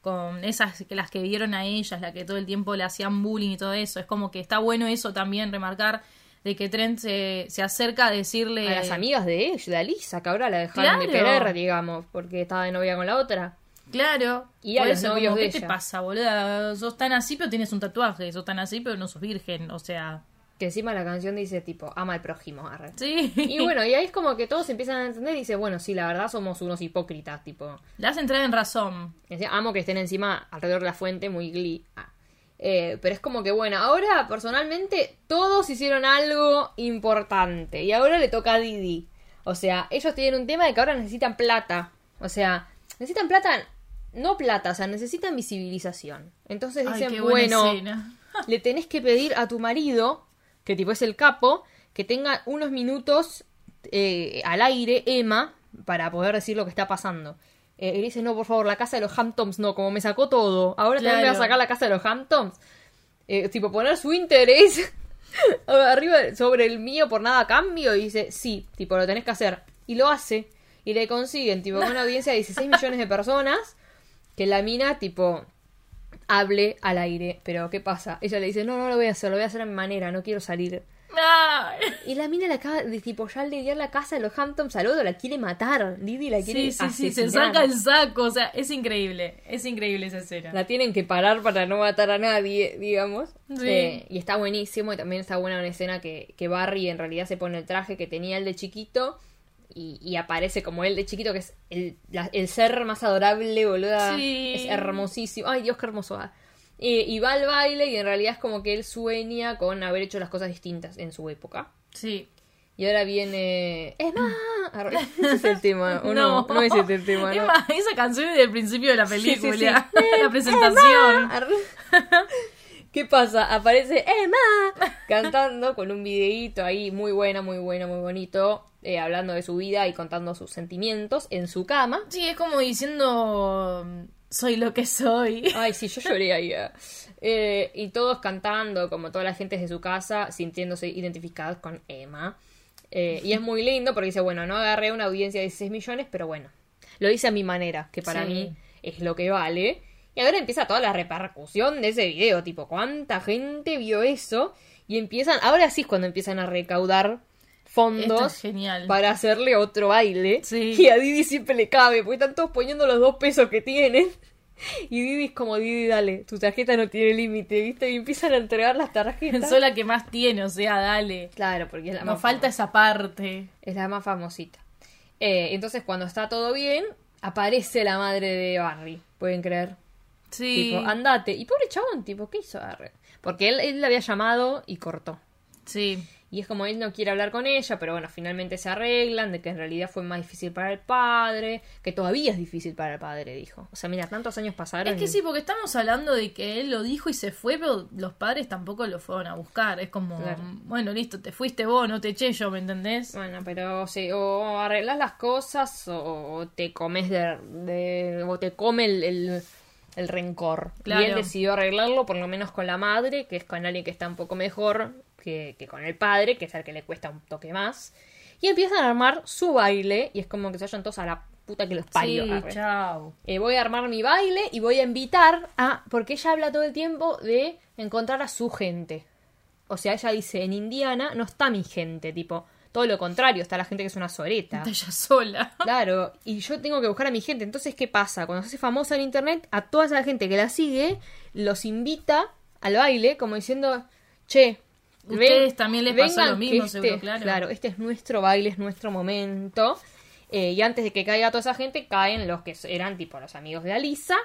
con esas que las que vieron a ellas, la que todo el tiempo le hacían bullying y todo eso. Es como que está bueno eso también, remarcar de que Trent se, se acerca a decirle A las amigas de ella, de Alisa, que ahora la dejaron de Claro. querer, digamos, porque estaba de novia con la otra. Claro. Y a los eso, novios como, de ¿Qué te pasa, boluda? Sos tan así, pero tienes un tatuaje. Sos tan así, pero no sos virgen. O sea, Que encima la canción dice tipo, ama al prójimo, arre. sí. Y bueno, y ahí es como que todos empiezan a entender y dice, bueno, sí, la verdad somos unos hipócritas, tipo. Le hace entrar en razón. Decía, Amo que estén encima alrededor de la fuente, muy glee. Ah. Eh, pero es como que, bueno, ahora personalmente todos hicieron algo importante. Y ahora le toca a Didi. O sea, ellos tienen un tema de que ahora necesitan plata. O sea, necesitan plata, no plata, o sea, necesitan visibilización. Entonces dicen, bueno, escena. le tenés que pedir a tu marido, que tipo es el capo, que tenga unos minutos eh, al aire, Emma, para poder decir lo que está pasando. Eh, y dice, no, por favor, la casa de los Hamptons, no, como me sacó todo. Ahora también me va a Claro. sacar la casa de los Hamptons. Eh, tipo, poner su interés arriba sobre el mío por nada a cambio. Y dice, sí, tipo, lo tenés que hacer. Y lo hace. Y le consiguen, tipo, con una audiencia de 16 millones de personas. Que la mina, tipo, hable al aire. Pero ¿qué pasa? Ella le dice, no, no lo voy a hacer, lo voy a hacer a mi manera, no quiero salir. Y la mina la acaba de tipo ya le dio la casa de los Hamptons al otro, la quiere matar. Didi la quiere Sí, sí, sí, se saca el saco, o sea, es increíble, es increíble esa escena. La tienen que parar para no matar a nadie, digamos. Sí. Eh, y está buenísimo. Y también está buena una escena que, que Barry en realidad se pone el traje que tenía el de chiquito. Y, y aparece como él de chiquito, que es el, la- el ser más adorable, boluda. Sí. Es hermosísimo. Ay, Dios, qué hermoso. ah. Eh, y va al baile y en realidad es como que él sueña con haber hecho las cosas distintas en su época. Sí. Y ahora viene... ¡Es más! Ese es el tema. ¿o no, no, ese el tema. No. esa canción es del principio de la Sí, sí, película, sí. la presentación. ¿Qué pasa? Aparece Emma cantando con un videíto ahí muy buena, muy buena, muy bonito, eh, hablando de su vida y contando sus sentimientos en su cama. Sí, es como diciendo, soy lo que soy. Ay, sí, yo lloré ahí. eh. Y todos cantando, como toda la gente de su casa, sintiéndose identificados con Emma. Eh, y es muy lindo porque dice, bueno, no agarré una audiencia de 16 millones, pero bueno, lo hice a mi manera, que para Sí. mí es lo que vale. Y ahora empieza toda la repercusión de ese video, tipo, ¿cuánta gente vio eso? Y empiezan, ahora sí es cuando empiezan a recaudar fondos es genial. para hacerle otro baile. Sí. Y a Didi siempre le cabe, porque están todos poniendo los dos pesos que tienen. Y Didi es como, Didi, dale, tu tarjeta no tiene límite, ¿viste? Y empiezan a entregar las tarjetas. Soy la que más tiene, o sea, dale. Claro, porque es la Nos más falta esa parte. es la más famosita. Eh, entonces, cuando está todo bien, aparece la madre de Barry. ¿Pueden creer? Sí. Tipo, andate. Y pobre chabón, tipo, ¿qué hizo Barry? Porque él, él le había llamado y cortó. Sí. Y es como él no quiere hablar con ella, pero bueno, finalmente se arreglan de que en realidad fue más difícil para el padre, que todavía es difícil para el padre, dijo. O sea, mira, tantos años pasaron. Es que y- sí, porque estamos hablando de que él lo dijo y se fue, pero los padres tampoco lo fueron a buscar. Es como, Claro. bueno, listo, te fuiste vos, no te eché yo, ¿me entendés? Bueno, pero sí, o arreglas las cosas o, te comes de, de- o te come el, el, el rencor. Claro. Y él decidió arreglarlo, por lo menos con la madre, que es con alguien que está un poco mejor que, que con el padre, que es el que le cuesta un toque más. Y empiezan a armar su baile y es como que se vayan todos a la puta que los parió. sí, chao. Eh, voy a armar mi baile y voy a invitar a. Porque ella habla todo el tiempo de encontrar a su gente. O sea, ella dice: en Indiana no está mi gente, tipo. Todo lo contrario, está la gente que es una soreta. Está ella sola. Claro, y yo tengo que buscar a mi gente. Entonces, ¿qué pasa? Cuando se hace famosa en internet, a toda esa gente que la sigue, los invita al baile, como diciendo: Che. Ustedes también les pasó lo mismo, que seguro, este- claro. Claro, este es nuestro baile, es nuestro momento. Eh, y antes de que caiga toda esa gente, caen los que eran tipo los amigos de Alisa.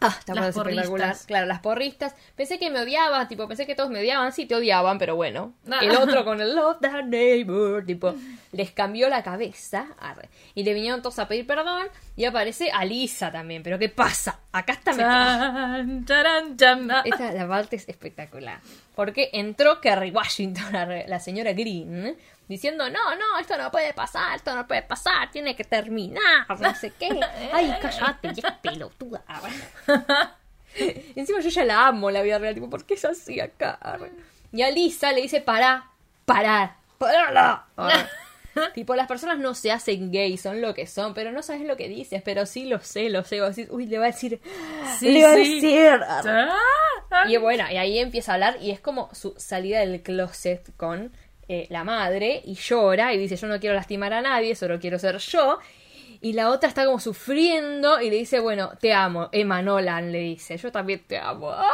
Ah, está Las espectacular. Claro, las porristas. Pensé que me odiabas, tipo, pensé que todos me odiaban. Sí, te odiaban, pero bueno. Ah. El otro con el Love That Neighbor, tipo, les cambió la cabeza. Arre. Y le vinieron todos a pedir perdón. Y aparece Alisa también. Pero ¿qué pasa? Acá está Chan. Ah, esta la parte es espectacular. Porque entró Kerry Washington, la señora Green, diciendo, no, no, esto no puede pasar, esto no puede pasar, tiene que terminar, no sé qué. Ay, cállate, ya pelotuda. Encima yo ya la amo, la vida real, tipo, ¿por qué es así acá? Y a Lisa le dice, pará, parar, parala. Tipo, las personas no se hacen gay, son lo que son, pero no sabes lo que dices, pero sí lo sé, lo sé. Vos decís, uy, le va a decir, Sí, le va sí. a decir. Ah, Y bueno, y ahí empieza a hablar y es como su salida del closet con eh, la madre y llora y dice yo no quiero lastimar a nadie, solo quiero ser yo. Y la otra está como sufriendo y le dice, bueno, te amo, Emma Nolan le dice, yo también te amo. ¡Ah!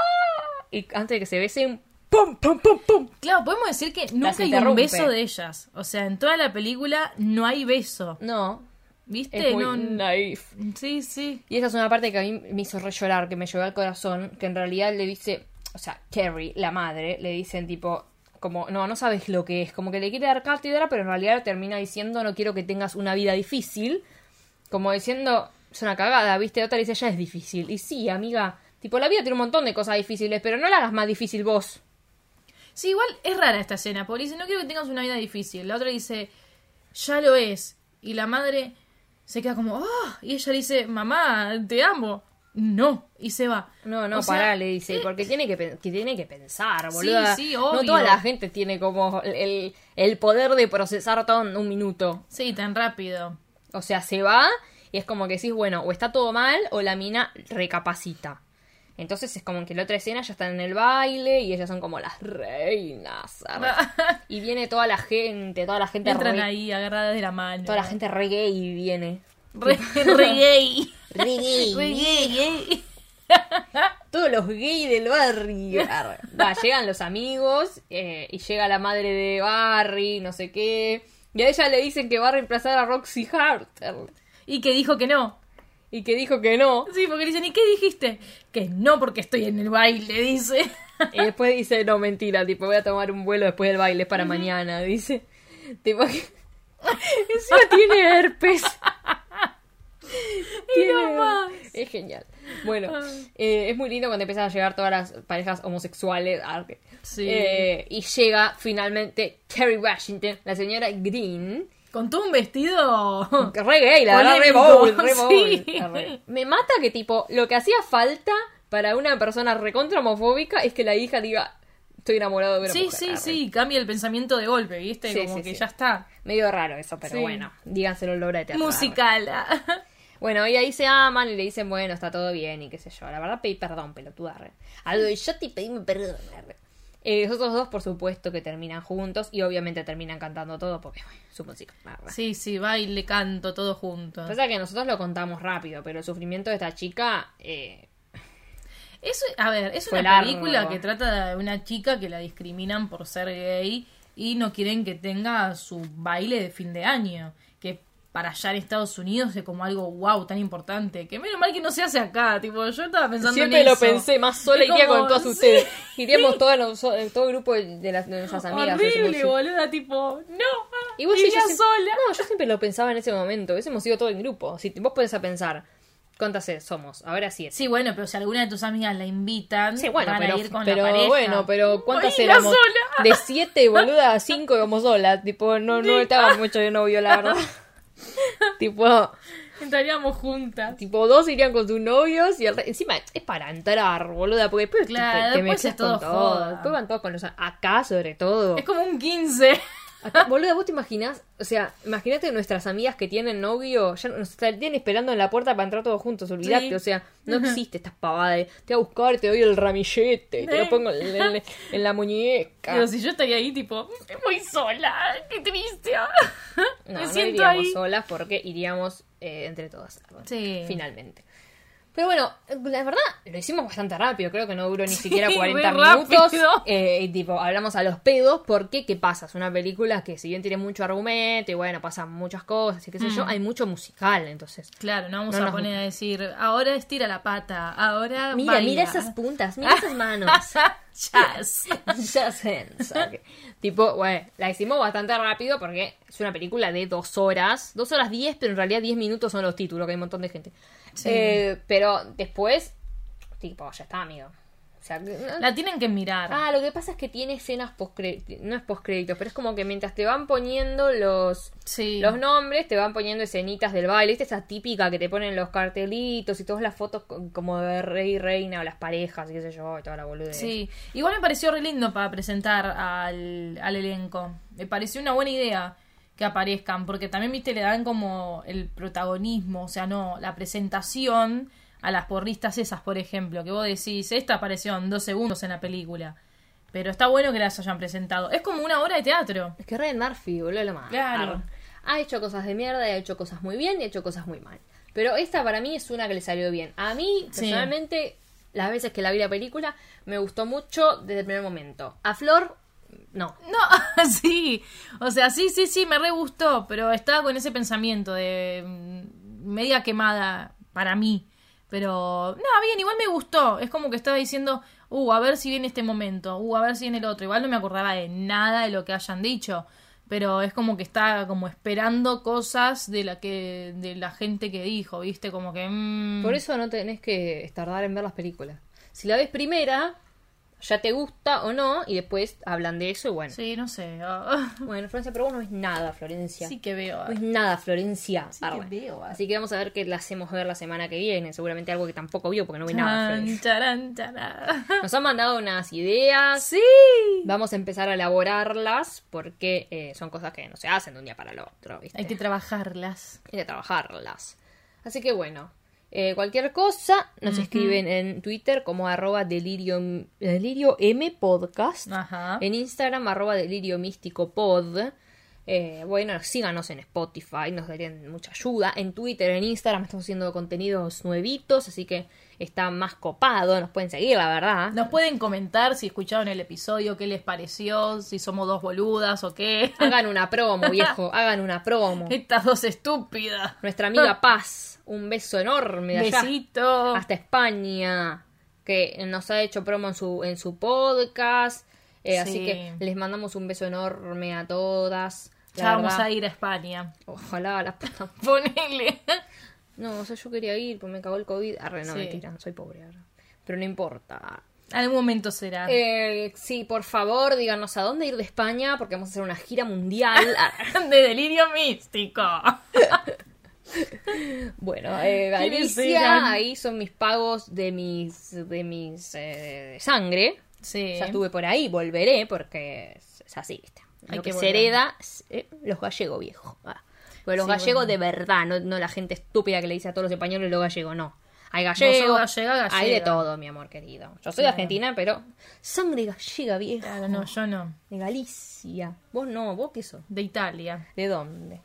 Y antes de que se besen, ¡pum, pum, pum, pum! Claro, podemos decir que nunca hay un beso de ellas. O sea, en toda la película no hay beso. No, ¿Viste? es muy no, naif. Sí, sí. Y esa es una parte que a mí me hizo re llorar, que me llevó al corazón, que en realidad le dice, o sea, Carrie, la madre, le dicen tipo, como, no, no sabes lo que es, como que le quiere dar cátedra, pero en realidad termina diciendo, no quiero que tengas una vida difícil, como diciendo, es una cagada, ¿viste? Otra dice, ya es difícil. Y sí, amiga, tipo, la vida tiene un montón de cosas difíciles, pero no la hagas más difícil vos. Sí, igual es rara esta escena, porque dice, no quiero que tengas una vida difícil. La otra dice, ya lo es. Y la madre se queda como, ah, y ella dice, mamá, te amo. No, y se va. No, no, O sea, pará, le dice, porque tiene que, tiene que pensar, boluda. sí, No obvio. toda la gente tiene como el, el poder de procesar todo en un minuto. Sí, tan rápido. O sea, se va y es como que decís, bueno, o está todo mal o la mina recapacita. Entonces es como que la otra escena ya están en el baile y ellas son como las reinas. y viene toda la gente, toda la gente Entran re- ahí agarradas de la mano. toda la gente re gay viene. Re, re gay. Re gay. Re gay, gay. Todos los gays del barrio. Va, llegan los amigos eh, y llega la madre de Barry, no sé qué. Y a ella le dicen que va a reemplazar a Roxy Hart. arre. Y que dijo que no. Y que dijo que no. Sí, porque le dicen, ¿y qué dijiste? Que no porque estoy en el baile, dice. Y después dice, no, mentira, tipo, voy a tomar un vuelo después del baile, es para mañana, dice. Tipo, que... Encima tiene herpes. Tiene- no más. Es genial. Bueno, eh, es muy lindo cuando empiezan a llegar todas las parejas homosexuales. Sí. Eh, y llega finalmente Kerry Washington, la señora Green. Con todo un vestido. Re gay, la verdad, re bold, re bold. sí. Me mata que, tipo, lo que hacía falta para una persona recontra homofóbica es que la hija diga, estoy enamorado de una Sí, mujer. sí, Arre. sí, cambia el pensamiento de golpe, ¿viste? Sí, Como sí, que sí. ya está. Medio raro eso, pero Sí. bueno, díganselo en la obra de teatro. Musical. Bueno, y ahí se aman y le dicen, bueno, está todo bien y qué sé yo. La verdad pedí perdón, pelotuda. Algo de yo te pedí perdón. Eh, los otros dos, por supuesto, que terminan juntos y obviamente terminan cantando todo porque, bueno, su música. arre. Sí, sí, baile, canto, todo junto. Pasa que nosotros lo contamos rápido, pero el sufrimiento de esta chica eh, Es, a ver, es Fue una largo. película que trata de una chica que la discriminan por ser gay y no quieren que tenga su baile de fin de año. Que para allá en Estados Unidos es como algo wow, tan importante. Que menos mal que no se hace acá. Tipo, yo estaba pensando Siempre en lo eso. pensé, más sola iría como, con todas sí, ustedes. Iríamos todas eh, todo el grupo de, las, de nuestras amigas. Horrible, boluda, tipo, no. Y vos iría yo siempre- sola. No, yo siempre lo pensaba en ese momento. Hubiésemos ido todo en grupo. Si vos podés a pensar, ¿cuántas somos? Ahora siete. Sí, bueno, pero si alguna de tus amigas la invitan, Sí, bueno, van pero, a ir con pero la pareja. bueno, pero ¿cuántas Ay, éramos? sola. De siete, boluda, a cinco íbamos solas. Tipo, no, no estaba mucho de novio, la verdad. tipo, Estaríamos juntas. tipo, dos irían con sus novios y el re- encima es para entrar, boluda, porque después te- Claro, te, te después es todo todo. Después van todos con los acá sobre todo. Es como un 15. Acá, boluda, ¿vos te imaginás? O sea, imagínate nuestras amigas que tienen novio, ya nos estarían esperando en la puerta para entrar todos juntos, olvidate. Sí. O sea, no existe estas pavadas de, te voy a buscar, te doy el ramillete, te lo pongo en, en- en la muñeca. Pero si yo estaría ahí, tipo, muy sola, qué triste. No, Me no siento iríamos ahí. solas porque iríamos eh, entre todas. Sí. Finalmente. Pero bueno, la verdad, lo hicimos bastante rápido. Creo que no duró ni siquiera Sí, 40 re minutos. Eh, y tipo, hablamos a los pedos. Porque, ¿qué pasa? Es una película que, si bien tiene mucho argumento y bueno, pasan muchas cosas y qué sé yo, hay mucho musical. Entonces, Claro, no vamos No a nos- poner a decir, ahora estira la pata, ahora mira, baila. mira esas puntas, mira esas manos. Jazz. Just hands. Tipo, bueno, la hicimos bastante rápido porque es una película de dos horas. Dos horas diez, pero en realidad diez minutos son los títulos, que hay un montón de gente. Sí. Eh, pero después, tipo, ya está, amigo. O sea, La tienen que mirar. Ah, lo que pasa es que tiene escenas post no es post créditos, pero es como que mientras te van poniendo los sí. los nombres, te van poniendo escenitas del baile, ¿viste? esa típica que te ponen los cartelitos y todas las fotos co- como de rey y reina o las parejas y qué sé yo, y toda la boludez. Sí, igual me pareció re lindo para presentar al, al elenco. Me pareció una buena idea que aparezcan, porque también, viste, le dan como el protagonismo, o sea, no, la presentación a las porristas esas, por ejemplo, que vos decís, esta apareció en dos segundos en la película. Pero está bueno que las hayan presentado. Es como una obra de teatro. Es que Ryan Murphy, boludo, lo más. Claro. Ha hecho cosas de mierda, ha hecho cosas muy bien y ha hecho cosas muy mal. Pero esta para mí es una que le salió bien. A mí, Sí. personalmente, las veces que la vi la película, me gustó mucho desde el primer momento. A Flor, no. No, sí. O sea, sí, sí, sí, me re gustó, pero estaba con ese pensamiento de mm, media quemada para mí. Pero, no, bien, igual me gustó. Es como que estaba diciendo, uh, a ver si viene este momento, uh, a ver si viene el otro. Igual no me acordaba de nada de lo que hayan dicho. Pero es como que está como esperando cosas de la que, de la gente que dijo, ¿viste? Como que. mm, Por eso no tenés que tardar en ver las películas. Si la ves primera, ya te gusta o no, y después hablan de eso y bueno. Sí, no sé. ah, Bueno, Florencia, pero vos no ves nada, Florencia. sí que veo. No ves nada, Florencia. Sí Ah, que veo, ah. Así que vamos a ver qué la hacemos ver la semana que viene. Seguramente algo que tampoco vio porque no ve nada, Florencia. charan, charan. Nos han mandado unas ideas. Sí. Vamos a empezar a elaborarlas porque eh, son cosas que no se hacen de un día para el otro, ¿viste? Hay que trabajarlas. Hay que trabajarlas. Así que bueno. Eh, cualquier cosa, nos escriben en Twitter como arroba delirio, delirio M podcast. Ajá. En Instagram arroba delirio místico pod. Eh, bueno, síganos en Spotify, nos darían mucha ayuda. En Twitter, en Instagram estamos haciendo contenidos nuevitos, así que está más copado, nos pueden seguir, la verdad. Nos pueden comentar si escucharon el episodio, qué les pareció, si somos dos boludas o qué. Hagan una promo, viejo, hagan una promo. Estas dos estúpidas. Nuestra amiga Paz, un beso enorme de allá. Besito. hasta España, que nos ha hecho promo en su, en su podcast. Eh, Así Sí. que les mandamos un beso enorme a todas. Ya vamos a ir a España. Ojalá la puta. Ponele. No, o sea, yo quería ir, pues me cagó el COVID. Arre, no, Sí. mentira, soy pobre ahora. Pero no importa. Algún momento será. Eh, sí, por favor, díganos a dónde ir de España, porque vamos a hacer una gira mundial. De delirio místico. Bueno, eh, ¿Quiénes Galicia, eran? ahí son mis pagos de mis de mis eh, sangre. Sí. Ya estuve por ahí, volveré porque es, así, ¿viste? Hay que que, se hereda, eh, los gallegos viejos. Ah. Pero los Sí, gallegos bueno. de verdad, no, no la gente estúpida que le dice a todos los españoles los gallegos, no. Hay gallegos, gallega, gallega. hay de todo, mi amor querido. Yo soy de Claro. argentina, pero sangre gallega vieja. Claro, no, yo no. De Galicia. Vos no, vos qué sos. De Italia. ¿De dónde?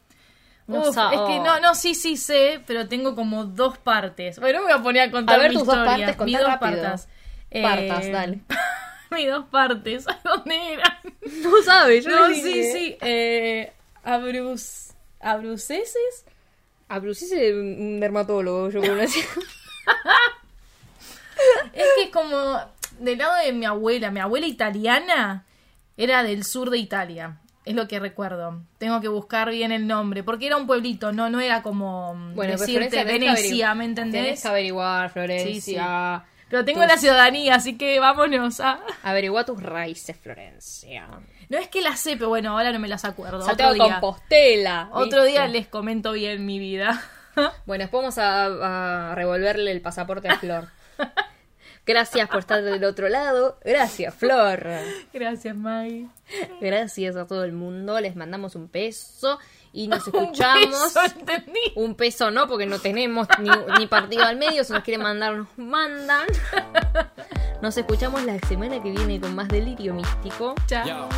Uf, sa- es que no, no, sí, sí sé, pero tengo como dos partes. Bueno, me voy a poner a contar A ver, mi tus dos partes, Mis dos rápido. partes. Partas, Eh, dale. mis dos partes. ¿Dónde eran? No sabes, yo No, sí, dije. sí. Eh, abrus, ¿Abruceses? A Bruce es un dermatólogo, yo conocí. Es que es como del lado de mi abuela. Mi abuela italiana era del sur de Italia. Es lo que recuerdo. Tengo que buscar bien el nombre. Porque era un pueblito, no, no era como mm, Bueno, decirte Venecia, ¿me entendés? que averiguar, Florencia. Pero tengo Tus- la ciudadanía, así que vámonos a... Averigua tus raíces, Florencia. No es que las sé, pero bueno, ahora no me las acuerdo. Santiago Otro día, Compostela. otro ¿viste? día les comento bien mi vida. Bueno, después vamos a, a revolverle el pasaporte a Flor. Gracias por estar del otro lado. Gracias, Flor. Gracias, Maggie. Gracias a todo el mundo. Les mandamos un peso y nos Un escuchamos. beso, ¿entendí? Un peso no, porque no tenemos ni, ni partido al medio. Si nos quieren mandar, nos mandan. Nos escuchamos la semana que viene con más delirio místico. Chao.